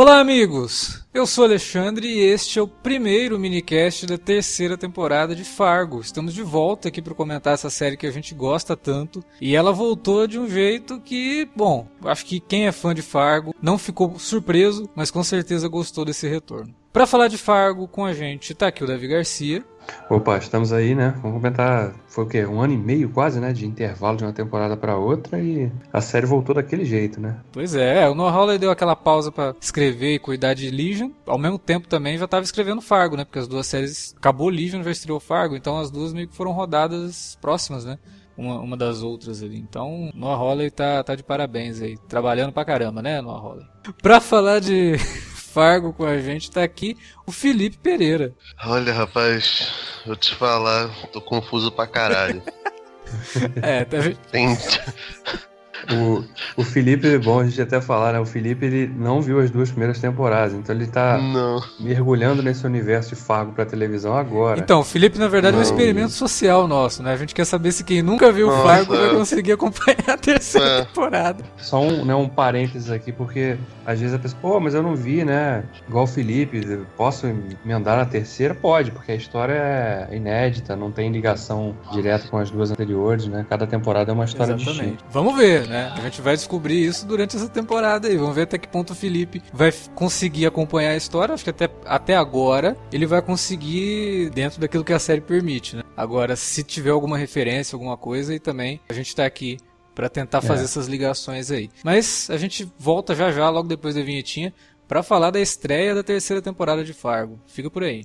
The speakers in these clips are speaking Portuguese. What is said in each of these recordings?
Olá, amigos! Eu sou Alexandre e este é o primeiro minicast da terceira temporada de Fargo. Estamos de volta aqui para comentar essa série que a gente gosta tanto. E ela voltou de um jeito que, bom, acho que quem é fã de Fargo não ficou surpreso, mas com certeza gostou desse retorno. Para falar de Fargo com a gente tá aqui o Davi Garcia. Opa, estamos aí, né? Vamos comentar. Foi o quê? Um ano e meio quase, né? De intervalo de uma temporada para outra e a série voltou daquele jeito, né? Pois é, o Noah Hawley deu aquela pausa para escrever e cuidar de Legion. Ao mesmo tempo também já estava escrevendo Fargo, né? Porque as duas séries. Acabou Legion, já estreou Fargo, então as duas meio que foram rodadas próximas, né? Uma, uma das outras ali. Então, Noah Hawley tá, tá de parabéns aí. Trabalhando pra caramba, né, Noah Hawley? Pra falar de Fargo com a gente, tá aqui o Felipe Pereira. Olha, rapaz, vou te falar, tô confuso pra caralho. é, tá Tem... O, o Felipe, bom a gente até falar, né? O Felipe ele não viu as duas primeiras temporadas, então ele tá não. mergulhando nesse universo de Fargo pra televisão agora. Então, o Felipe, na verdade, não. é um experimento social nosso, né? A gente quer saber se quem nunca viu Nossa. Fargo vai conseguir acompanhar a terceira é. temporada. Só um, né, um parênteses aqui, porque às vezes a pessoa, pô, mas eu não vi, né? Igual o Felipe, posso emendar na terceira? Pode, porque a história é inédita, não tem ligação direta com as duas anteriores, né? Cada temporada é uma história Exatamente. distinta. Vamos ver, né? A gente vai descobrir isso durante essa temporada aí. Vamos ver até que ponto o Felipe vai conseguir acompanhar a história. Acho que até, até agora ele vai conseguir dentro daquilo que a série permite, né? Agora, se tiver alguma referência, alguma coisa, e também a gente tá aqui para tentar fazer é. essas ligações aí. Mas a gente volta já já, logo depois da vinhetinha, para falar da estreia da terceira temporada de Fargo. Fica por aí.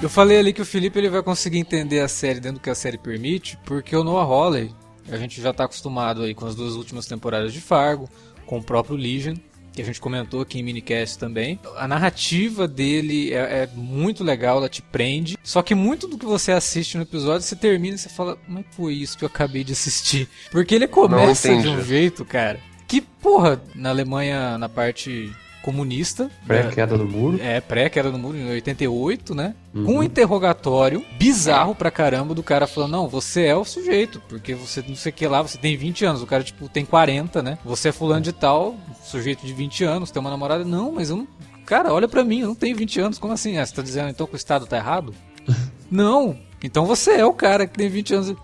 Eu falei ali que o Felipe ele vai conseguir entender a série dentro do que a série permite, porque o Noah Hawley, a gente já está acostumado aí com as duas últimas temporadas de Fargo, com o próprio Legion, que a gente comentou aqui em minicast também. A narrativa dele é, é, muito legal, ela te prende. Só que muito do que você assiste no episódio, você termina e você fala, mas foi isso que eu acabei de assistir. Porque ele começa de um jeito, cara, que, porra, na Alemanha, na parte comunista. Pré-queda do muro. É, pré-queda do muro, em 88, né? Uhum. Com um interrogatório bizarro pra caramba do cara falando: não, você é o sujeito, porque você não sei o que lá, você tem 20 anos. O cara, tipo, tem 40, né? Você é fulano de tal, sujeito de 20 anos, tem uma namorada. Não, mas eu não. Cara, olha pra mim, eu não tenho 20 anos. Como assim? Ah, você tá dizendo então que o Estado tá errado? não. Então você é o cara que tem 20 anos.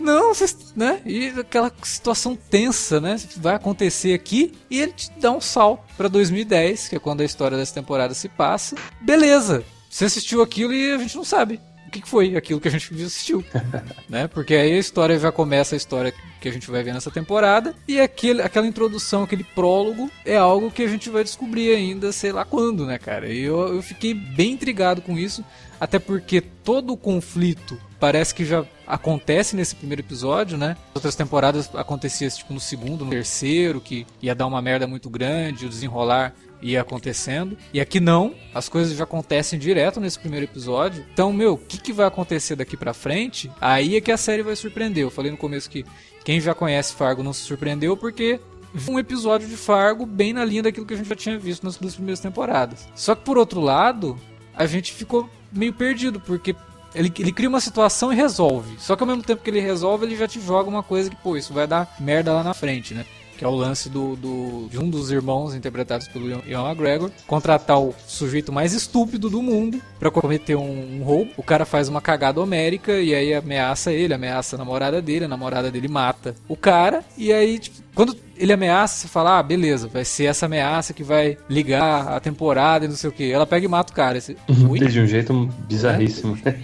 Não, né? E aquela situação tensa, né? Vai acontecer aqui e ele te dá um sal para 2010, que é quando a história dessa temporada se passa. Beleza. Você assistiu aquilo e a gente não sabe o que foi aquilo que a gente assistiu, né? Porque aí a história já começa a história que a gente vai ver nessa temporada e aquele, aquela introdução, aquele prólogo é algo que a gente vai descobrir ainda, sei lá quando, né, cara? E eu, eu fiquei bem intrigado com isso, até porque todo o conflito parece que já acontece nesse primeiro episódio, né? Outras temporadas acontecia tipo no segundo, no terceiro, que ia dar uma merda muito grande, o desenrolar ia acontecendo. E aqui não, as coisas já acontecem direto nesse primeiro episódio. Então, meu, o que, que vai acontecer daqui pra frente? Aí é que a série vai surpreender. Eu falei no começo que quem já conhece Fargo não se surpreendeu porque um episódio de Fargo bem na linha daquilo que a gente já tinha visto nas duas primeiras temporadas. Só que por outro lado, a gente ficou meio perdido, porque ele, ele cria uma situação e resolve. Só que ao mesmo tempo que ele resolve, ele já te joga uma coisa que, pô, isso vai dar merda lá na frente, né? Que é o lance do, do, de um dos irmãos interpretados pelo Ian McGregor contratar o sujeito mais estúpido do mundo para cometer um, um, roubo. O cara faz uma cagada homérica e aí ameaça ele, ameaça a namorada dele, a namorada dele mata o cara. E aí, tipo, quando ele ameaça, você fala, ah, beleza, vai ser essa ameaça que vai ligar a temporada e não sei o que. Ela pega e mata o cara. Você, de um jeito bizarríssimo. É?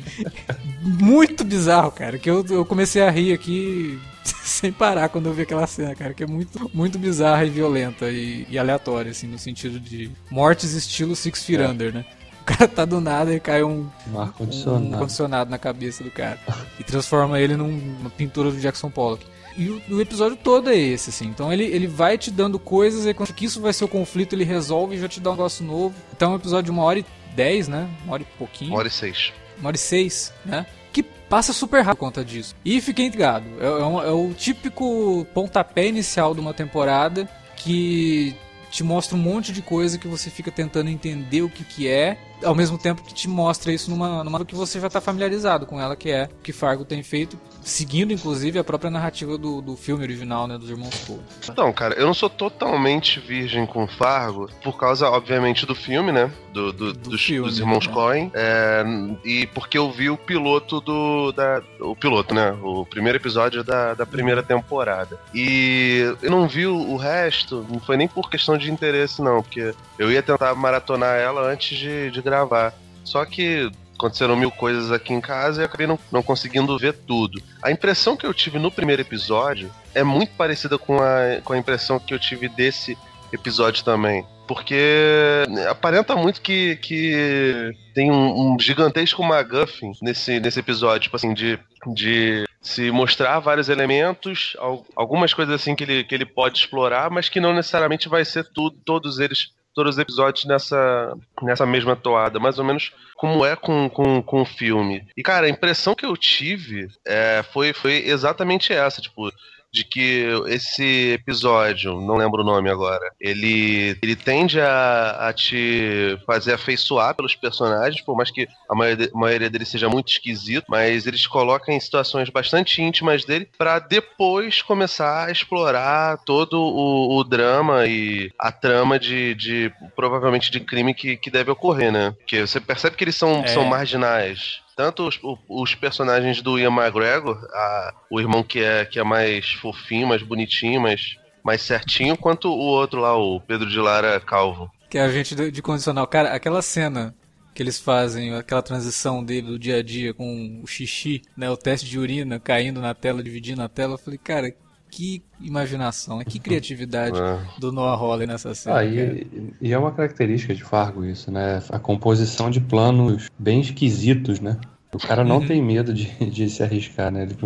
muito bizarro, cara. Que eu, eu comecei a rir aqui sem parar quando eu vi aquela cena, cara, que é muito, muito bizarra e violenta e, e aleatória, assim, no sentido de mortes estilo Six Feet é. Under, né? O cara tá do nada e cai um, um ar-condicionado um, condicionado na cabeça do cara. e transforma ele numa pintura do Jackson Pollock. E o, o, episódio todo é esse, assim. Então ele, ele vai te dando coisas e quando que isso vai ser o conflito, ele resolve e já te dá um negócio novo. Então é um episódio de uma hora e dez, né? Uma hora e pouquinho. Uma hora e seis. Uma hora e seis, né? Que passa super rápido por conta disso. E fiquei intrigado. É, é, um, é o típico pontapé inicial de uma temporada que te mostra um monte de coisa que você fica tentando entender o que, que é ao mesmo tempo que te mostra isso numa, numa que você já está familiarizado com ela, que é o que Fargo tem feito, seguindo inclusive a própria narrativa do, do filme original, né, dos irmãos Coen. Então, cara, eu não sou totalmente virgem com Fargo, por causa, obviamente, do filme, né, do, do, do dos, filme, dos, irmãos né? Coen, é, e porque eu vi o piloto do, da, o piloto, né, o primeiro episódio da, da primeira temporada. E eu não vi o, o resto, não foi nem por questão de interesse, não, porque eu ia tentar maratonar ela antes de, de gravar. Só que aconteceram mil coisas aqui em casa e acabei não, não conseguindo ver tudo. A impressão que eu tive no primeiro episódio é muito parecida com a, com a impressão que eu tive desse episódio também. Porque aparenta muito que, que tem um, um gigantesco McGuffin nesse, nesse episódio, tipo assim, de, de se mostrar vários elementos, algumas coisas assim que ele, que ele pode explorar, mas que não necessariamente vai ser tudo, todos eles todos os episódios nessa, nessa mesma toada, mais ou menos como é com, com, com o filme. E, cara, a impressão que eu tive é, foi, foi exatamente essa, tipo, de que esse episódio, não lembro o nome agora, ele, ele tende a, a te fazer afeiçoar pelos personagens, por mais que a maioria, a maioria deles seja muito esquisito, mas eles colocam em situações bastante íntimas dele para depois começar a explorar todo o, o, drama e a trama de, de provavelmente de crime que, que deve ocorrer, né? Porque você percebe que eles são, é. são marginais tanto os, os, personagens do Ian McGregor, a, o irmão que é, que é mais fofinho, mais bonitinho, mais, mais certinho, quanto o outro lá, o Pedro de Lara Calvo. Que é a gente de, condicional. Cara, aquela cena que eles fazem, aquela transição dele do dia a dia com o xixi, né, o teste de urina caindo na tela, dividindo a tela, eu falei, cara, que imaginação, que criatividade é. do Noah Hawley nessa cena. Ah, e, e, é uma característica de Fargo isso, né? A composição de planos bem esquisitos, né? O cara não uhum. tem medo de, de se arriscar, né? Ele,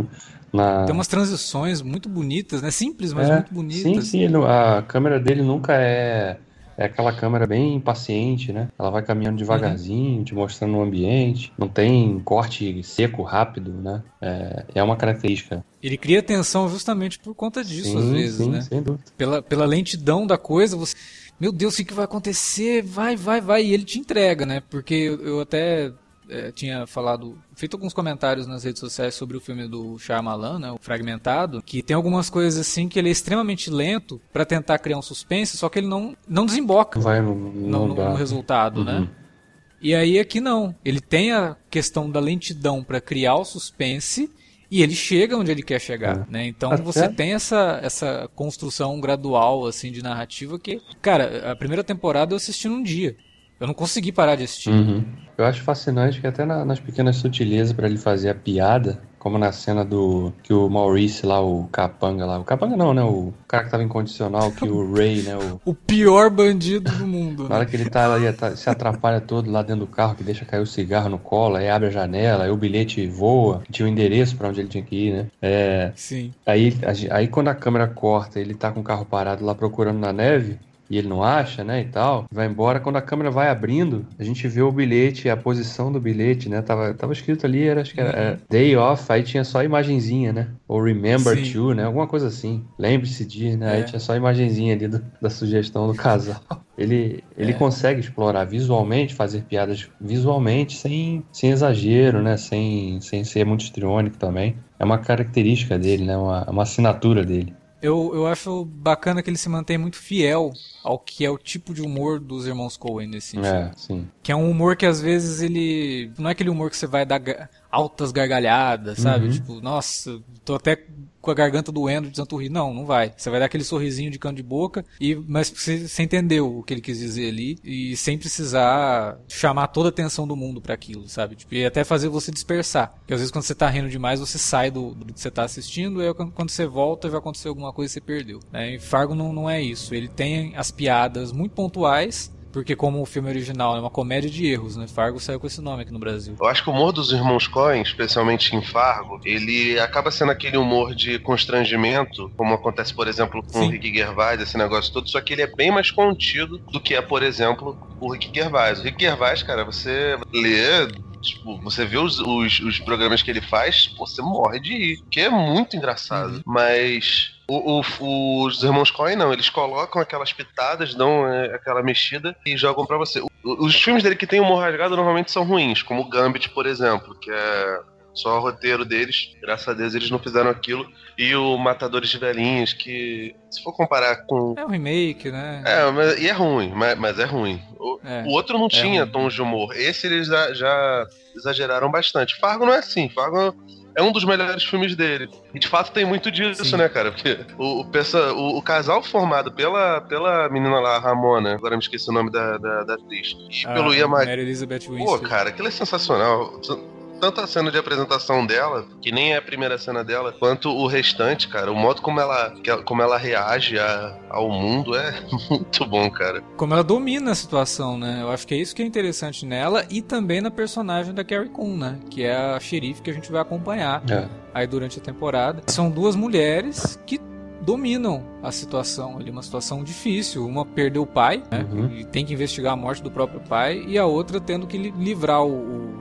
na... Tem umas transições muito bonitas, né? Simples, mas é, muito bonitas. Sim, sim. a câmera dele nunca é é aquela câmera bem impaciente, né? Ela vai caminhando devagarzinho, uhum. te mostrando o ambiente. Não tem corte seco, rápido, né? É, é uma característica. Ele cria tensão justamente por conta disso, sim, às vezes, sim, né? Sem dúvida. Pela, pela lentidão da coisa, você. Meu Deus, o que vai acontecer? Vai, vai, vai. E ele te entrega, né? Porque eu, eu até é, tinha falado, feito alguns comentários nas redes sociais sobre o filme do Shyamalan, né, o Fragmentado, que tem algumas coisas assim que ele é extremamente lento para tentar criar um suspense, só que ele não, não desemboca Vai no, no, no, no resultado, né? uhum. né? E aí aqui não, ele tem a questão da lentidão para criar o suspense e ele chega onde ele quer chegar, é. né? Então Até... você tem essa, essa construção gradual assim de narrativa que, cara, a primeira temporada eu assisti num dia. Eu não consegui parar de assistir. Uhum. Eu acho fascinante que até na, nas pequenas sutilezas para ele fazer a piada, como na cena do que o Maurice lá, o capanga lá, o capanga não, né, o cara que tava incondicional, que o Ray, né, o, o pior bandido do mundo. Na hora que ele tá ali, tá, se atrapalha todo lá dentro do carro, que deixa cair o cigarro no colo, aí abre a janela, aí o bilhete voa, tinha o endereço para onde ele tinha que ir, né? É, Sim. Aí, aí quando a câmera corta, ele tá com o carro parado lá procurando na neve, e ele não acha, né, e tal, vai embora. Quando a câmera vai abrindo, a gente vê o bilhete, a posição do bilhete, né, tava, tava escrito ali, era, acho que era, Day Off, aí tinha só a imagenzinha, né, ou Remember Sim. to, né, alguma coisa assim. Lembre-se de, né, é. aí tinha só a imagenzinha ali do, da sugestão do casal. Ele, ele é. consegue explorar visualmente, fazer piadas visualmente, sem, sem exagero, né, sem, sem ser muito histriônico também. É uma característica dele, né, uma, uma assinatura dele. Eu, eu acho bacana que ele se mantém muito fiel ao que é o tipo de humor dos irmãos Coen nesse sentido. É, sim. Que é um humor que às vezes ele. Não é aquele humor que você vai dar altas gargalhadas, sabe? Uhum. Tipo, nossa, tô até com a garganta doendo de tanto rir. Não, não vai. Você vai dar aquele sorrisinho de canto de boca, e mas você, você entendeu o que ele quis dizer ali, e sem precisar chamar toda a atenção do mundo pra aquilo, sabe? Tipo, e até fazer você dispersar. Porque às vezes quando você tá rindo demais, você sai do, do que você tá assistindo, e aí quando você volta, vai acontecer alguma coisa e você perdeu. Né? E Fargo não, não é isso. Ele tem as piadas muito pontuais. Porque como o filme original é uma comédia de erros, né? Fargo saiu com esse nome aqui no Brasil. Eu acho que o humor dos irmãos Coen, especialmente em Fargo, ele acaba sendo aquele humor de constrangimento, como acontece, por exemplo, com Sim. o Rick Gervais, esse negócio todo, só que ele é bem mais contido do que é, por exemplo, o Rick Gervais. O Rick Gervais, cara, você lê, tipo, você vê os, os, os programas que ele faz, pô, você morre de rir, que é muito engraçado. Uhum. Mas o- o- os irmãos Coen não, eles colocam aquelas pitadas, dão é, aquela mexida e jogam pra você. O- os filmes dele que tem humor rasgado normalmente são ruins, como o Gambit, por exemplo, que é só o roteiro deles. Graças a Deus eles não fizeram aquilo. E o Matadores de Velhinhos, que se for comparar com. É um remake, né? É, mas, e é ruim, mas, mas é ruim. O, É. o outro não tinha ruim. tons de humor. Esse eles já, já exageraram bastante. Fargo não é assim. Fargo é um dos melhores filmes dele. E de fato tem muito disso, Sim. né, cara? Porque o, o, o- casal formado pela, pela menina lá, Ramona, agora me esqueci o nome da, da, da atriz, e A pelo Ian Mary Elizabeth Pô, Winstead. cara, aquilo é sensacional. Tanto a cena de apresentação dela, que nem é a primeira cena dela, quanto o restante, cara. O modo como ela, como ela reage a- ao mundo é muito bom, cara. Como ela domina a situação, né? Eu acho que é isso que é interessante nela e também na personagem da Carrie Coon, né? Que é a xerife que a gente vai acompanhar É. aí durante a temporada. São duas mulheres que dominam a situação ali, uma situação difícil. Uma perdeu o pai, né? Uhum. E tem que investigar a morte do próprio pai, e a outra tendo que li- livrar o,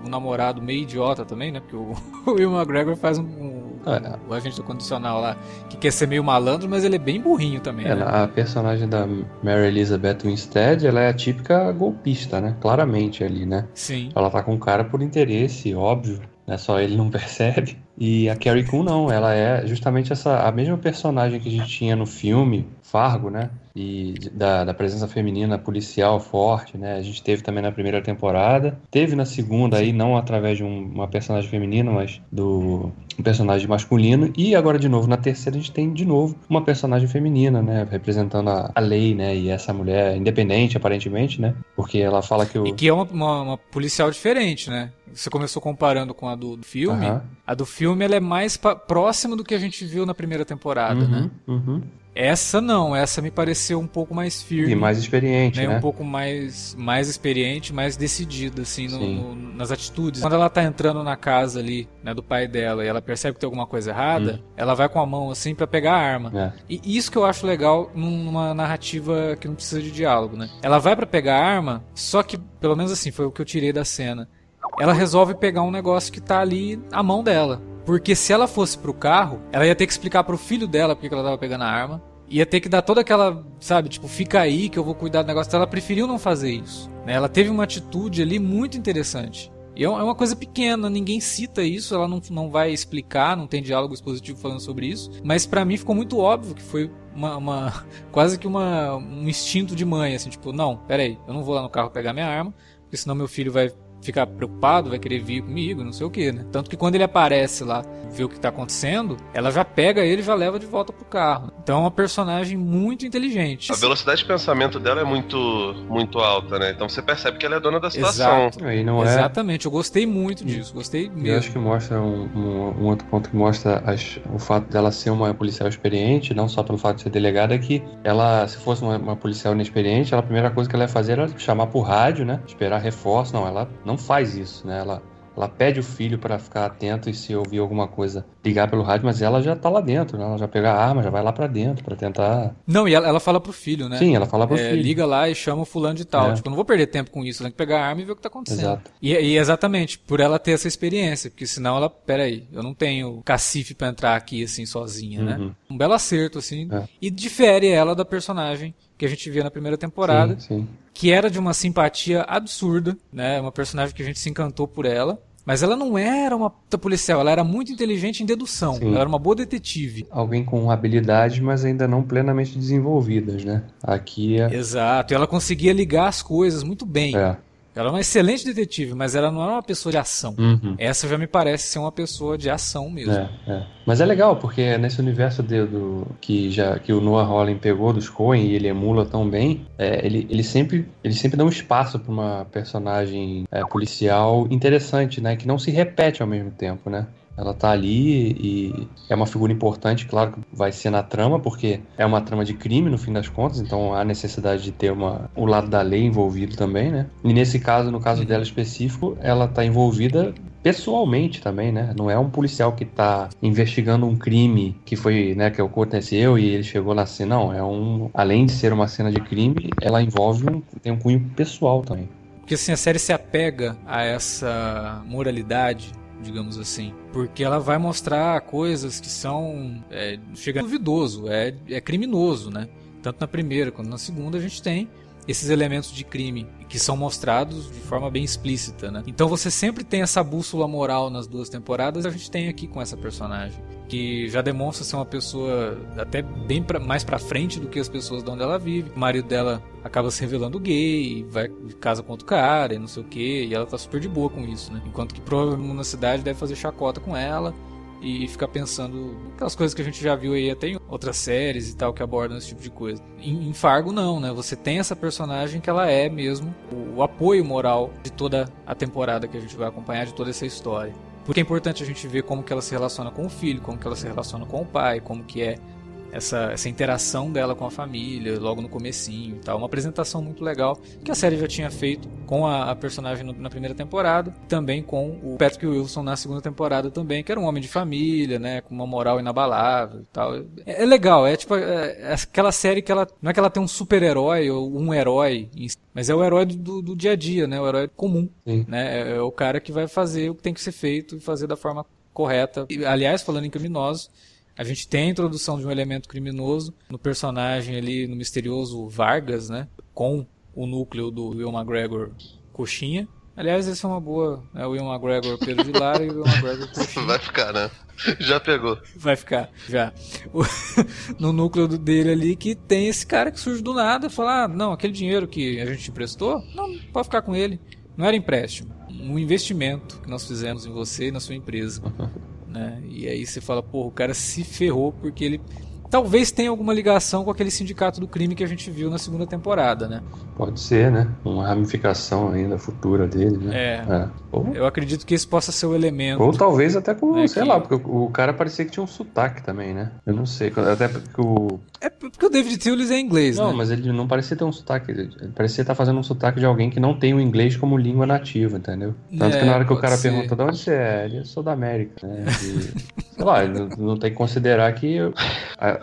o- namorado meio idiota também, né? Porque o, o Will McGregor faz um, um- É. o agente do condicional lá que quer ser meio malandro, mas ele é bem burrinho também. É, né? a personagem da Mary Elizabeth Winstead, ela é a típica golpista, né? Claramente ali, né? Sim. Ela tá com o cara por interesse, óbvio, né? Só ele não percebe. E a Carrie Coon não, ela é justamente essa a mesma personagem que a gente tinha no filme Fargo, né? E da, da presença feminina policial forte, né? A gente teve também na primeira temporada, teve na segunda aí não através de um- uma personagem feminina, mas do um personagem masculino e agora de novo na terceira a gente tem de novo uma personagem feminina, né? Representando a, a lei, né? E essa mulher independente aparentemente, né? Porque ela fala que o E que é uma, uma- uma policial diferente, né? Você começou comparando com a do, do filme. Aham. A do filme ela é mais próxima do que a gente viu na primeira temporada, Uhum, né? uhum. Essa não, essa me pareceu um pouco mais firme. E mais experiente, né, né? um pouco mais, mais experiente, mais decidida, assim, no- no- nas atitudes. Quando ela tá entrando na casa ali, né, do pai dela, e ela percebe que tem alguma coisa errada, ela vai com a mão, assim, pra pegar a arma. É. E isso que eu acho legal numa narrativa que não precisa de diálogo, né? Ela vai pra pegar a arma, só que, pelo menos assim, foi o que eu tirei da cena. Ela resolve pegar um negócio que tá ali à mão dela. Porque se ela fosse pro carro, ela ia ter que explicar pro filho dela porque que ela tava pegando a arma. Ia ter que dar toda aquela, sabe, tipo, fica aí que eu vou cuidar do negócio. Ela preferiu não fazer isso. né? Ela teve uma atitude ali muito interessante. E é é uma coisa pequena, ninguém cita isso, ela não, não vai explicar, não tem diálogo expositivo falando sobre isso. Mas pra mim ficou muito óbvio que foi uma, uma- quase que uma, um instinto de mãe, assim, tipo, não, peraí, eu não vou lá no carro pegar minha arma, porque senão meu filho vai ficar preocupado, vai querer vir comigo, não sei o que, né? Tanto que quando ele aparece lá, vê o que tá acontecendo, ela já pega ele e já leva de volta pro carro. Então é uma personagem muito inteligente. A velocidade de pensamento dela é muito, muito alta, né? Então você percebe que ela é dona da situação. Exato. Aí não é. Exatamente, eu gostei muito disso, gostei Eu mesmo. acho que mostra um, um- um outro ponto que mostra as- o fato dela ser uma policial experiente, não só pelo fato de ser delegada, é que ela, se fosse uma, uma policial inexperiente, ela, a primeira coisa que ela ia fazer era chamar por rádio, né? Esperar reforço. Não, ela não faz isso, né? Ela, ela pede o filho para ficar atento e se ouvir alguma coisa, ligar pelo rádio, mas ela já tá lá dentro, né? Ela já pega a arma, já vai lá para dentro para tentar. Não, e ela, ela fala pro filho, né? Sim, ela fala pro É, filho. liga lá e chama o fulano de tal. É. Tipo, eu não vou perder tempo com isso, eu tenho que pegar a arma e ver o que tá acontecendo. Exato. E, e exatamente, por ela ter essa experiência, porque senão ela, peraí, eu não tenho cacife pra entrar aqui assim sozinha, né? Uhum. Um belo acerto, assim. É. E difere ela da personagem que a gente via na primeira temporada, Sim, sim. que era de uma simpatia absurda, né? Uma personagem que a gente se encantou por ela. Mas ela não era uma policial, ela era muito inteligente em dedução. Sim. Ela era uma boa detetive. Alguém com habilidades, mas ainda não plenamente desenvolvidas, né? Aqui é. Exato. E ela conseguia ligar as coisas muito bem. É. Ela é uma excelente detetive, mas ela não é uma pessoa de ação. Uhum. Essa já me parece ser uma pessoa de ação mesmo. É, é. Mas é legal, porque nesse universo de, do, que, já, que o Noah Holland pegou dos Coen e ele emula tão bem, é, ele, ele, sempre, ele sempre dá um espaço para uma personagem é, policial interessante, né? Que não se repete ao mesmo tempo, né? Ela tá ali e é uma figura importante, claro que vai ser na trama, porque é uma trama de crime no fim das contas, então há necessidade de ter uma, o lado da lei envolvido também, né? E nesse caso, no caso dela específico, ela tá envolvida pessoalmente também, né? Não é um policial que tá investigando um crime que foi, né, que aconteceu e ele chegou na cena, não, é um, além de ser uma cena de crime, ela envolve um, tem um cunho pessoal também. Porque assim, a série se apega a essa moralidade digamos assim. Porque ela vai mostrar coisas que são. É, chega duvidoso, é, é criminoso, né? Tanto na primeira quanto na segunda a gente tem esses elementos de crime que são mostrados de forma bem explícita, né? Então você sempre tem essa bússola moral nas duas temporadas, a gente tem aqui com essa personagem, que já demonstra ser uma pessoa até bem pra, mais para frente do que as pessoas de onde ela vive. O marido dela acaba se revelando gay, vai casa com outro cara e não sei o que, e ela tá super de boa com isso, né? Enquanto que provavelmente na cidade deve fazer chacota com ela e ficar pensando aquelas coisas que a gente já viu aí até em outras séries e tal que abordam esse tipo de coisa. Em, Fargo não, né? Você tem essa personagem que ela é mesmo o, o apoio moral de toda a temporada que a gente vai acompanhar de toda essa história. Porque é importante a gente ver como que ela se relaciona com o filho, como que ela se relaciona com o pai, como que é essa, essa interação dela com a família, logo no comecinho e tal. Uma apresentação muito legal que a série já tinha feito com a, a personagem no, na primeira temporada, também com o Patrick Wilson na segunda temporada também, que era um homem de família, né, com uma moral inabalável e tal. É, é legal, é tipo é, é aquela série que ela não é que ela tem um super-herói ou um herói, mas é o herói do, do dia a dia, né, o herói comum, Sim. né, é, é o cara que vai fazer o que tem que ser feito e fazer da forma correta. E, aliás, falando em criminosos, a gente tem a introdução de um elemento criminoso no personagem ali, no misterioso Vargas, né? Com o núcleo do Will McGregor Coxinha. Aliás, essa é uma boa. É o Will McGregor Pedro de Lara e o Will McGregor Coxinha. Vai ficar, né? Já pegou. Vai ficar, já. O, no núcleo dele ali que tem esse cara que surge do nada e fala: ah, não, aquele dinheiro que a gente emprestou, não, pode ficar com ele. Não era empréstimo. Um investimento que nós fizemos em você e na sua empresa. Né? E aí você fala, pô, o cara se ferrou porque ele talvez tenha alguma ligação com aquele sindicato do crime que a gente viu na segunda temporada, né? Pode ser, né? Uma ramificação ainda futura dele, né? É. é. Ou... Eu acredito que esse possa ser o elemento. Ou talvez até com, né, sei que... lá, porque o cara parecia que tinha um sotaque também, né? Eu não sei. Até porque o. É porque o David Tillis é inglês, não, né? Não, mas ele não parecia ter um sotaque. Ele parecia estar fazendo um sotaque de alguém que não tem o inglês como língua nativa, entendeu? Tanto é, que na hora que o cara ser. pergunta de onde você é, ele é sou da América, né? E, sei lá, não, não tem que considerar que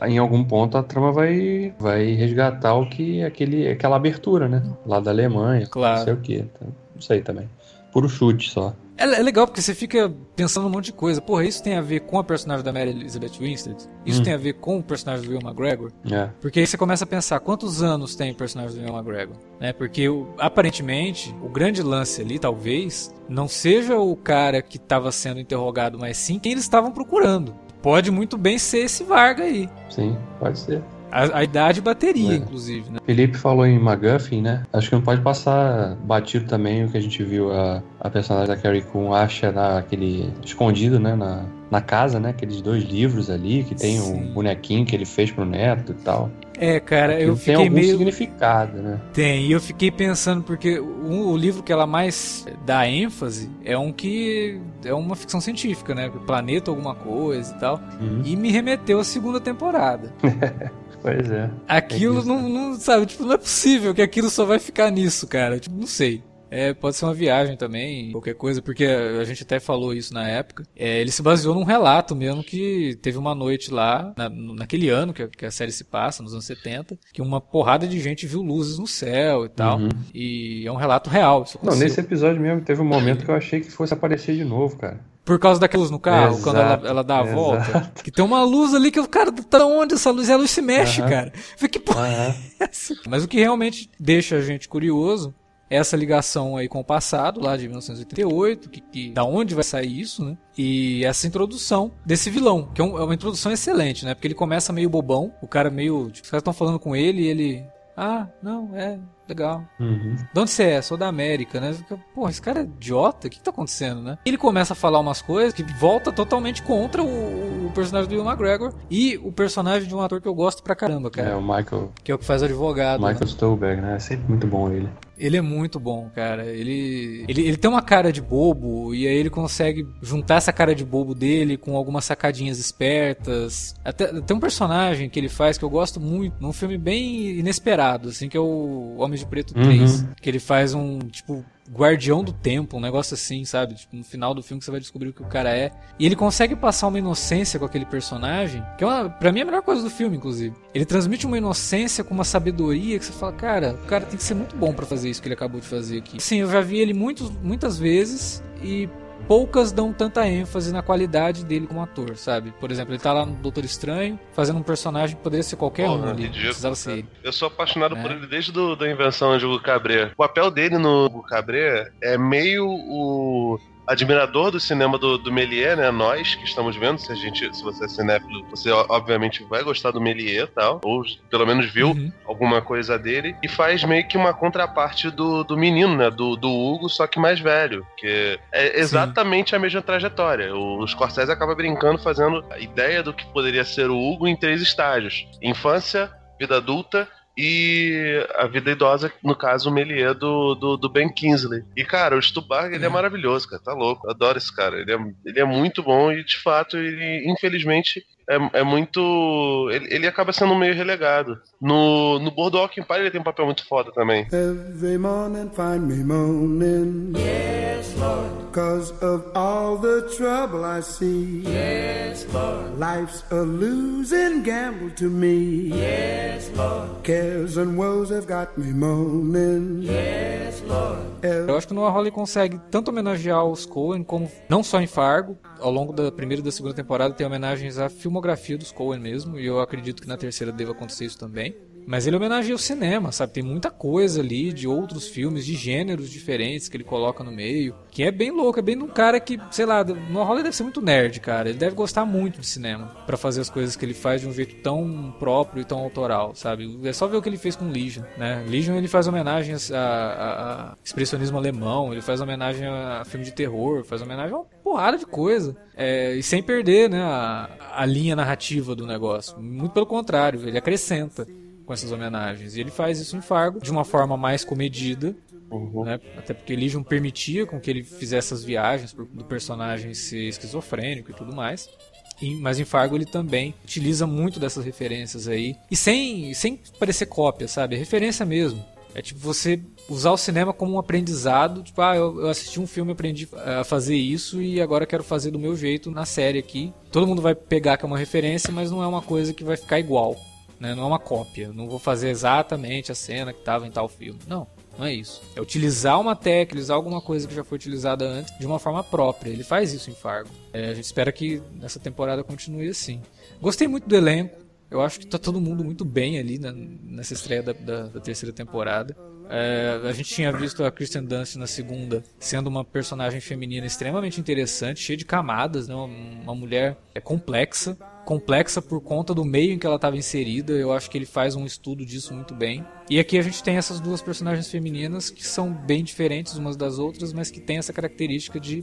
em algum ponto a trama vai, vai resgatar o que aquele, aquela abertura, né? Lá da Alemanha, claro. não sei o que. Então, não sei também. Puro chute só. É, é, legal porque você fica pensando um monte de coisa. Porra, isso tem a ver com a personagem da Mary Elizabeth Winstead? Isso hum. tem a ver com o personagem do Will McGregor? É. Porque aí você começa a pensar quantos anos tem o personagem do Will McGregor? Né? Porque aparentemente o grande lance ali, talvez, não seja o cara que estava sendo interrogado, mas sim quem eles estavam procurando. Pode muito bem ser esse Varga aí. Sim, pode ser. A, a idade bateria, é. inclusive, né? Felipe falou em McGuffin, né? Acho que não pode passar batido também o que a gente viu a, a personagem da Carrie Coon acha naquele escondido, né? Na, na casa, né? Aqueles dois livros ali, que tem Sim. um bonequinho que ele fez pro neto e tal. É, cara, Aquilo eu fiquei tem algum meio... significado, né? Tem, e eu fiquei pensando, porque o, o, livro que ela mais dá ênfase é um que é uma ficção científica, né? Planeta alguma coisa e tal. Uhum. E me remeteu à segunda temporada. Pois é. Aquilo é não, não, sabe, tipo, não é possível que aquilo só vai ficar nisso, cara. Tipo, não sei. É, pode ser uma viagem também, qualquer coisa, porque a gente até falou isso na época. É, ele se baseou num relato mesmo que teve uma noite lá, na, naquele ano que a, que a, série se passa, nos anos 70, que uma porrada de gente viu luzes no céu e tal. Uhum. E é um relato real. Não, nesse episódio mesmo teve um momento que eu achei que fosse aparecer de novo, cara. Por causa daquela luz no carro, exato, quando ela, ela dá a exato. volta. Que tem uma luz ali que o cara, tá onde essa luz? E a luz se mexe, uhum. cara. Falei, que porra uhum. é essa? Mas o que realmente deixa a gente curioso essa ligação aí com o passado, lá de 1988, que, que da onde vai sair isso, né? E essa introdução desse vilão, que é, um, é uma introdução excelente, né? Porque ele começa meio bobão, o cara meio. Tipo, os caras estão falando com ele e ele. Ah, não, é, legal. Uhum. De onde você é? Sou da América, né? Pô, esse cara é idiota? O que, que tá acontecendo, né? Ele começa a falar umas coisas que volta totalmente contra o personagem do Will McGregor e o personagem de um ator que eu gosto pra caramba, cara. É, o Michael. Que é o que faz o advogado. Michael né? Stolberg, né? É sempre muito bom ele. Ele é muito bom, cara. Ele, ele, ele tem uma cara de bobo e aí ele consegue juntar essa cara de bobo dele com algumas sacadinhas espertas. Até tem um personagem que ele faz que eu gosto muito, num filme bem inesperado, assim, que é o Homem de Preto 3. Uhum. Que ele faz um, tipo, guardião do tempo, um negócio assim, sabe? Tipo, no final do filme você vai descobrir o que o cara é. E ele consegue passar uma inocência com aquele personagem, que é uma, pra mim é a melhor coisa do filme, inclusive. Ele transmite uma inocência com uma sabedoria que você fala, cara, o cara tem que ser muito bom para fazer isso que ele acabou de fazer aqui. Sim, eu já vi ele muitos, muitas vezes e poucas dão tanta ênfase na qualidade dele como ator, sabe? Por exemplo, ele tá lá no Doutor Estranho, fazendo um personagem que poderia ser qualquer Porra, um ali. Precisava ser ele. Eu sou apaixonado por ele desde do, da invenção de Hugo Cabret. O papel dele no Hugo Cabret é meio o admirador do cinema do, do Méliès, né? Nós que estamos vendo, se a gente, se você é cinéfilo, você obviamente vai gostar do Méliès, tal, ou pelo menos viu Uhum. alguma coisa dele e faz meio que uma contraparte do, do menino, né? Do, do Hugo, só que mais velho. Que é exatamente a mesma trajetória. O Scorsese acaba brincando, fazendo a ideia do que poderia ser o Hugo em três estágios: infância, vida adulta. E a vida idosa, no caso, o Melier do, do, do Ben Kingsley. E, cara, o Stubar, ele é. Maravilhoso, cara. Tá louco. Adoro esse cara. Ele é, ele é muito bom e, de fato, ele, infelizmente, é, é muito. Ele, ele acaba sendo meio relegado. No, no Boardwalk Empire ele tem um papel muito foda também. Every morning find me moaning. Yes, Lord. Cause of all the trouble I see. Yes, Lord. Life's a losing gamble to me. Yes, Lord. Cares and woes have got me moaning. Yes, Lord. Eu acho que o Noah Hawley consegue tanto homenagear os Coen, como não só em Fargo, ao longo da primeira e da segunda temporada tem homenagens à filmografia dos Coen mesmo, e eu acredito que na terceira deva acontecer isso também. Mas ele homenageia o cinema, sabe? Tem muita coisa ali de outros filmes, de gêneros diferentes que ele coloca no meio. Que é bem louco, é bem de um cara que, sei lá, o Noah Hawley deve ser muito nerd, cara. Ele deve gostar muito de cinema pra fazer as coisas que ele faz de um jeito tão próprio e tão autoral, sabe? É só ver o que ele fez com Legion, né? Legion ele faz homenagens a, a- a expressionismo alemão, ele faz homenagem a filme de terror, faz homenagem a uma porrada de coisa. É, e sem perder, né, a, a linha narrativa do negócio. Muito pelo contrário, ele acrescenta com essas homenagens. E ele faz isso em Fargo de uma forma mais comedida, né? Até porque Legion permitia com que ele fizesse essas viagens do personagem ser esquizofrênico e tudo mais. E- mas em Fargo ele também utiliza muito dessas referências aí. E sem, sem parecer cópia, sabe? É referência mesmo. É tipo você usar o cinema como um aprendizado. Tipo, ah, eu, eu assisti um filme, aprendi a fazer isso e agora quero fazer do meu jeito na série aqui. Todo mundo vai pegar que é uma referência, mas não é uma coisa que vai ficar igual. Né? Não é uma cópia. Não vou fazer exatamente a cena que estava em tal filme. Não. Não é isso. É utilizar uma técnica, utilizar alguma coisa que já foi utilizada antes de uma forma própria. Ele faz isso em Fargo. É, a gente espera que nessa temporada continue assim. Gostei muito do elenco. Eu acho que tá todo mundo muito bem ali na- nessa estreia da, da- da terceira temporada. É, a gente tinha visto a Kristen Dunst na segunda sendo uma personagem feminina extremamente interessante, cheia de camadas, né? uma, uma mulher é, complexa, complexa por conta do meio em que ela estava inserida. Eu acho que ele faz um estudo disso muito bem. E aqui a gente tem essas duas personagens femininas que são bem diferentes umas das outras, mas que têm essa característica de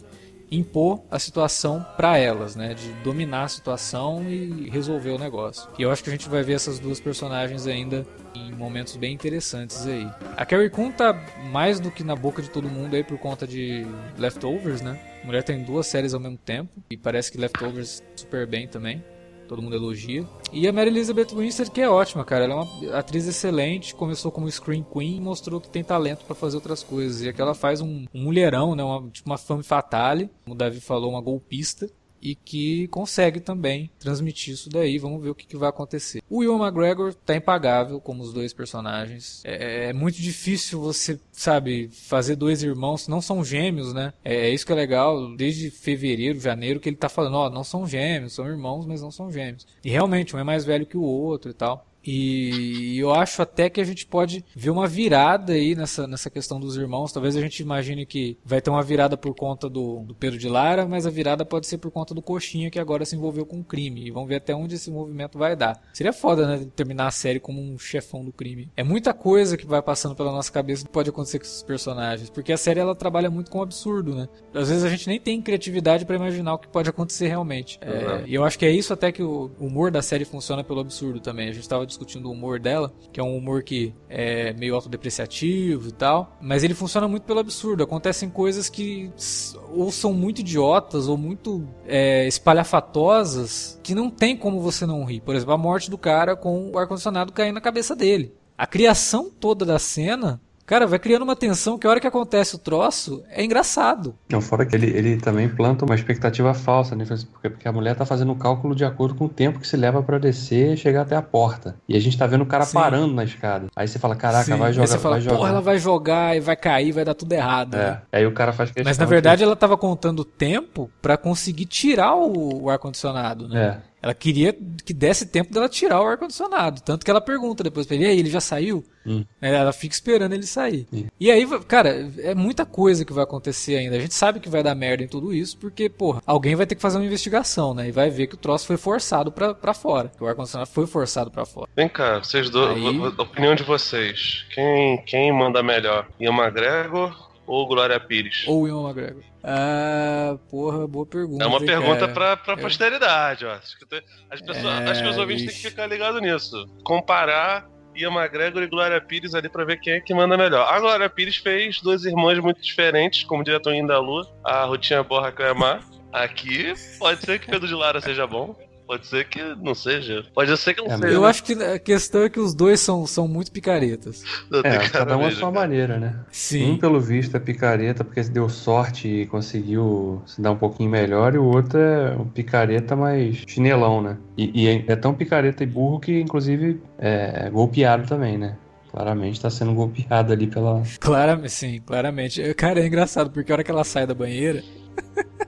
impor a situação para elas, né, de dominar a situação e resolver o negócio. E eu acho que a gente vai ver essas duas personagens ainda em momentos bem interessantes aí. A Carrie Coon tá mais do que na boca de todo mundo aí por conta de Leftovers, né? A mulher tem duas séries ao mesmo tempo e parece que Leftovers super bem também. Todo mundo elogia. E a Mary Elizabeth Winstead, que é ótima, cara. Ela é uma atriz excelente. Começou como Screen Queen e mostrou que tem talento pra fazer outras coisas. E aqui ela faz um, um mulherão, né? Uma, tipo uma femme fatale. Como o Davi falou, uma golpista. E que consegue também transmitir isso daí. Vamos ver o que, que vai acontecer. O Will McGregor tá impagável como os dois personagens. É, é muito difícil você, sabe, fazer dois irmãos. Não são gêmeos, né? É, é isso que é legal. Desde fevereiro, janeiro, que ele tá falando: ó, não são gêmeos, são irmãos, mas não são gêmeos. E realmente, um é mais velho que o outro e tal. E eu acho até que a gente pode ver uma virada aí nessa, nessa questão dos irmãos. Talvez a gente imagine que vai ter uma virada por conta do, do Pedro de Lara, mas a virada pode ser por conta do Coxinha, que agora se envolveu com o crime. E vamos ver até onde esse movimento vai dar. Seria foda, né? Terminar a série como um chefão do crime. É muita coisa que vai passando pela nossa cabeça que pode acontecer com esses personagens. Porque a série ela trabalha muito com o absurdo, né? Às vezes a gente nem tem criatividade para imaginar o que pode acontecer realmente. É, uhum. E eu acho que é isso até que o humor da série funciona pelo absurdo também. A gente tava discutindo o humor dela, que é um humor que é meio autodepreciativo e tal, mas ele funciona muito pelo absurdo. Acontecem coisas que ou são muito idiotas ou muito é, espalhafatosas que não tem como você não rir. Por exemplo, a morte do cara com o ar-condicionado caindo na cabeça dele. A criação toda da cena Cara, vai criando uma tensão que a hora que acontece o troço é engraçado. Não, fora que ele, ele também planta uma expectativa falsa, né? Porque, porque a mulher tá fazendo o cálculo de acordo com o tempo que se leva para descer e chegar até a porta. E a gente tá vendo o cara Sim. parando na escada. Aí você fala, caraca, Sim. vai jogar, Aí você fala, vai jogar. Porra, ela vai jogar e vai cair, vai dar tudo errado. É. Né? Aí o cara faz questão. Mas na verdade que... ela tava contando o tempo para conseguir tirar o, o ar-condicionado, né? É. Ela queria que desse tempo dela tirar o ar-condicionado. Tanto que ela pergunta depois pra ele, e aí, ele já saiu? Hum. Ela fica esperando ele sair. Hum. E aí, cara, é muita coisa que vai acontecer ainda. A gente sabe que vai dar merda em tudo isso, porque, porra, alguém vai ter que fazer uma investigação, né? E vai ver que o troço foi forçado pra, pra fora. Que o ar-condicionado foi forçado pra fora. Vem cá, vocês dois, aí... a opinião de vocês. Quem, quem manda melhor? Ian McGregor ou Glória Pires? Ou Ian McGregor. Ah, porra, boa pergunta. É uma pergunta cara. pra, pra é. posteridade, ó. Acho que, as pessoas, é, acho que os ouvintes têm que ficar ligados nisso. Comparar Ian McGregor e Glória Pires ali pra ver quem é que manda melhor. A Glória Pires fez duas irmãs muito diferentes, como diretor da Lua, a Rutinha Borra Clamar. Aqui pode ser que Pedro de Lara seja bom. Pode ser que não seja. Pode ser que não é, seja. Eu acho que a questão é que os dois são, são muito picaretas. É, cada um a sua maneira, né? Sim. Um, pelo visto, é picareta porque deu sorte e conseguiu se dar um pouquinho melhor, e o outro é um picareta mais chinelão, né? E, e é, é tão picareta e burro que, inclusive, é golpeado também, né? Claramente está sendo golpeado ali pela. Claramente, sim, claramente. Cara, é engraçado, porque a hora que ela sai da banheira,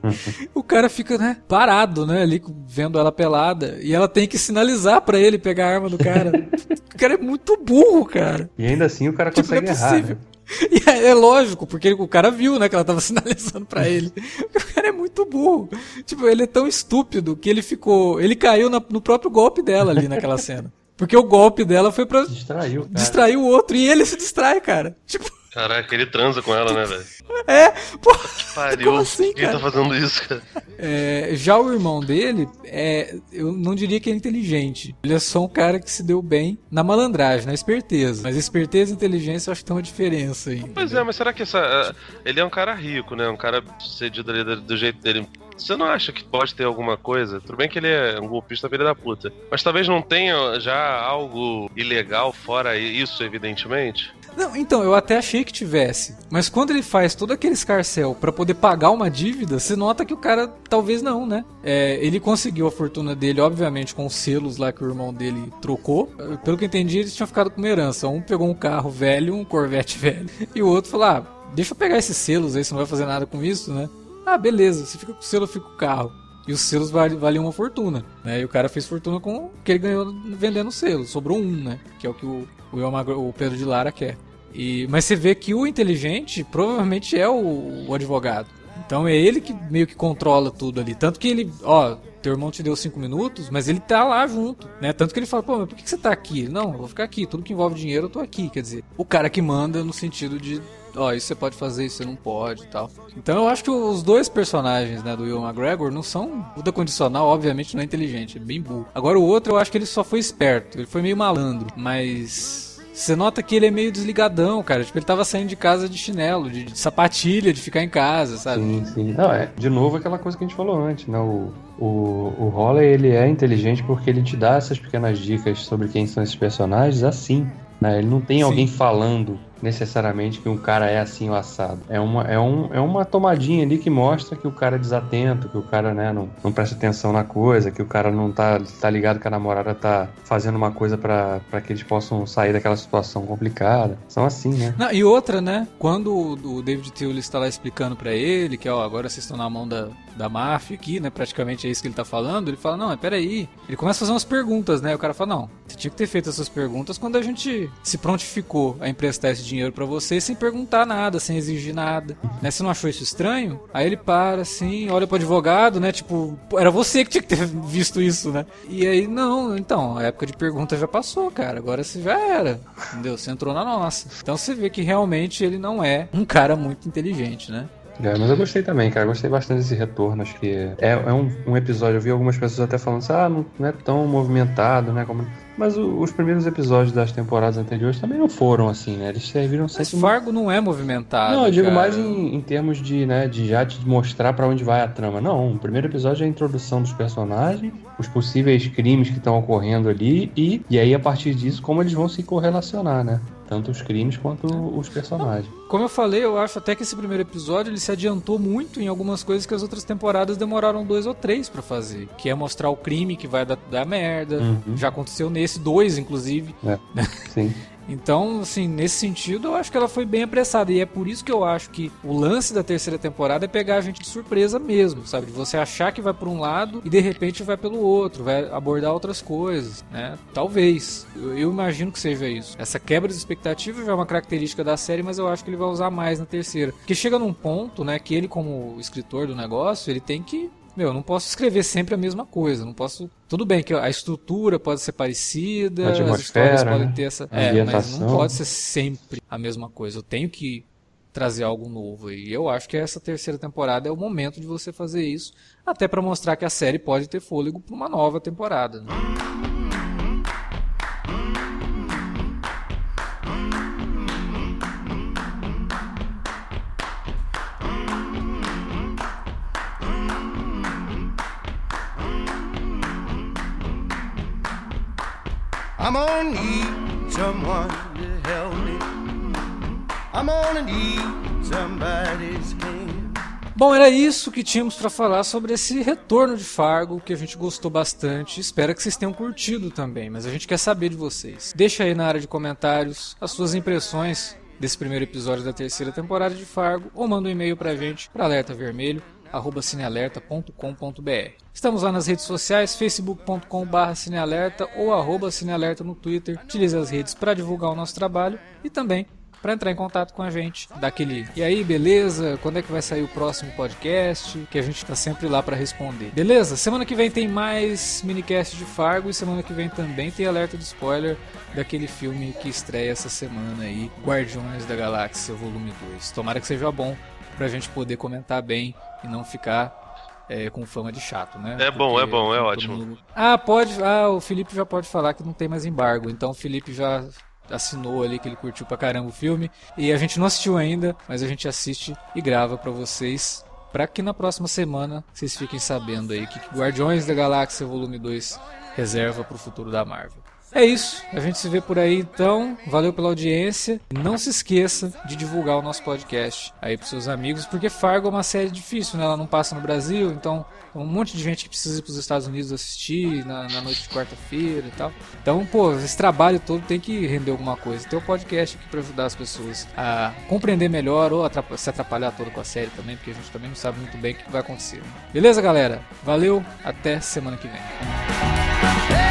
o cara fica, né, parado, né, ali vendo ela pelada. E ela tem que sinalizar para ele pegar a arma do cara. o cara é muito burro, cara. E ainda assim o cara tipo, consegue é errar. Né? E é, é, lógico, porque o cara viu, né, que ela tava sinalizando para ele. O cara é muito burro. Tipo, ele é tão estúpido que ele ficou. Ele caiu na, no próprio golpe dela ali naquela cena. Porque o golpe dela foi pra Distraiu, distrair o outro. E ele se distrai, cara. Tipo. Caraca, ele transa com ela, né, velho? É, pô. Que pariu. Como assim, Quem tá fazendo isso, cara? É, já o irmão dele, é, eu não diria que é inteligente. Ele é só um cara que se deu bem na malandragem, na esperteza. Mas esperteza e inteligência eu acho que tem uma diferença aí. Pois entendeu? é, mas será que essa. Uh, ele é um cara rico, né? Um cara sucedido ali do, do jeito dele. Você não acha que pode ter alguma coisa? Tudo bem que ele é um golpista filho da puta. Mas talvez não tenha já algo ilegal fora isso, evidentemente? Não, então, eu até achei que tivesse. Mas quando ele faz todo aquele escarcel para poder pagar uma dívida, você nota que o cara talvez não, né? É, ele conseguiu a fortuna dele, obviamente, com os selos lá que o irmão dele trocou. Pelo que eu entendi, eles tinham ficado com uma herança. Um pegou um carro velho, um Corvette velho, e o outro falou: ah, deixa eu pegar esses selos aí, você não vai fazer nada com isso, né? Ah, beleza, você fica com o selo, eu fico com o carro. E os selos valiam uma fortuna, né? E o cara fez fortuna com o que ele ganhou vendendo selos. Sobrou um, né? Que é o que o, o, o Pedro de Lara quer. E, mas você vê que o inteligente provavelmente é o, o, advogado. Então é ele que meio que controla tudo ali. Tanto que ele, ó, teu irmão te deu cinco minutos, mas ele tá lá junto, né? Tanto que ele fala, pô, mas por que você tá aqui? Não, eu vou ficar aqui. Tudo que envolve dinheiro eu tô aqui. Quer dizer, o cara que manda no sentido de ó, isso você pode fazer, isso você não pode e tal. Então eu acho que os dois personagens, né, do Will McGregor não são muda condicional, obviamente não é inteligente, é bem burro. Agora o outro eu acho que ele só foi esperto, ele foi meio malandro, mas você nota que ele é meio desligadão, cara. Tipo, ele tava saindo de casa de chinelo, de, de sapatilha, de ficar em casa, sabe? Sim, sim. Não, é, de novo aquela coisa que a gente falou antes, né? O, o, o Holler, ele é inteligente porque ele te dá essas pequenas dicas sobre quem são esses personagens assim, né? Ele não tem sim. alguém falando necessariamente que um cara é assim o assado. É uma, é, um, é uma tomadinha ali que mostra que o cara é desatento, que o cara né, não, não presta atenção na coisa, que o cara não tá, tá ligado que a namorada tá fazendo uma coisa para que eles possam sair daquela situação complicada. São assim, né? Não, e outra, né? Quando o David Tewley está lá explicando para ele que, ó, agora vocês estão na mão da, da máfia aqui, né? Praticamente é isso que ele tá falando. Ele fala, não, é peraí. Ele começa a fazer umas perguntas, né? O cara fala, não, você tinha que ter feito essas perguntas quando a gente se prontificou a emprestar esse dinheiro para você sem perguntar nada, sem exigir nada. Né? Você não achou isso estranho? Aí ele para assim, olha pro advogado, né? Tipo, era você que tinha que ter visto isso, né? E aí, não, então, a época de pergunta já passou, cara. Agora você já era. Entendeu? Você entrou na nossa. Então você vê que realmente ele não é um cara muito inteligente, né? É, mas eu gostei também, cara. Gostei bastante desse retorno. Acho que é, é um, um, episódio. Eu vi algumas pessoas até falando assim: ah, não, não é tão movimentado, né? Como... Mas o, os primeiros episódios das temporadas anteriores também não foram assim, né? Eles serviram sempre. Mas Fargo não é movimentado. Não, eu digo cara. mais em, em, termos de, né, de já te mostrar para onde vai a trama. Não, o primeiro episódio é a introdução dos personagens, os possíveis crimes que estão ocorrendo ali e, e aí a partir disso como eles vão se correlacionar, né? Tanto os crimes quanto os personagens. Como eu falei, eu acho até que esse primeiro episódio ele se adiantou muito em algumas coisas que as outras temporadas demoraram dois ou três para fazer, que é mostrar o crime que vai dar, dar merda. Uhum. Já aconteceu nesse dois, inclusive. É, sim. Então, assim, nesse sentido, eu acho que ela foi bem apressada. E é por isso que eu acho que o lance da terceira temporada é pegar a gente de surpresa mesmo, sabe? De você achar que vai por um lado e de repente vai pelo outro, vai abordar outras coisas, né? Talvez. Eu, eu imagino que seja isso. Essa quebra de expectativa já é uma característica da série, mas eu acho que ele vai usar mais na terceira. Porque chega num ponto, né, que ele, como escritor do negócio, ele tem que meu, eu não posso escrever sempre a mesma coisa. Não posso. Tudo bem que a estrutura pode ser parecida, as histórias podem ter essa. É, mas não pode ser sempre a mesma coisa. Eu tenho que trazer algo novo. E eu acho que essa terceira temporada é o momento de você fazer isso, até para mostrar que a série pode ter fôlego para uma nova temporada. Né? I'm gonna need someone to help me. I'm gonna need somebody's hand. Bom, era isso que tínhamos para falar sobre esse retorno de Fargo, que a gente gostou bastante. Espero que vocês tenham curtido também, mas a gente quer saber de vocês. Deixa aí na área de comentários as suas impressões desse primeiro episódio da terceira temporada de Fargo ou manda um e-mail pra gente para alerta vermelho cinealerta.com.br. Estamos lá nas redes sociais, facebook.com.br cinealerta ou arroba cinealerta no Twitter. Utilize as redes para divulgar o nosso trabalho e também para entrar em contato com a gente, daquele e aí, beleza? Quando é que vai sair o próximo podcast? Que a gente está sempre lá para responder. Beleza? Semana que vem tem mais minicast de Fargo e semana que vem também tem alerta de spoiler daquele filme que estreia essa semana aí, Guardiões da Galáxia Volume 2. Tomara que seja bom pra gente poder comentar bem e não ficar é, com fama de chato, né? É bom, Porque é bom, é ótimo. Mundo... Ah, pode. Ah, o Felipe já pode falar que não tem mais embargo. Então o Felipe já assinou ali que ele curtiu pra caramba o filme. E a gente não assistiu ainda, mas a gente assiste e grava para vocês. Pra que na próxima semana vocês fiquem sabendo aí que Guardiões da Galáxia Volume 2 reserva pro futuro da Marvel. É isso, a gente se vê por aí então. Valeu pela audiência. Não se esqueça de divulgar o nosso podcast aí pros seus amigos, porque Fargo é uma série difícil, né? Ela não passa no Brasil, então um monte de gente que precisa ir pros Estados Unidos assistir na, na noite de quarta-feira e tal. Então, pô, esse trabalho todo tem que render alguma coisa. Tem o um podcast aqui para ajudar as pessoas a compreender melhor ou atrapalhar, se atrapalhar todo com a série também, porque a gente também não sabe muito bem o que vai acontecer. Beleza, galera? Valeu, até semana que vem.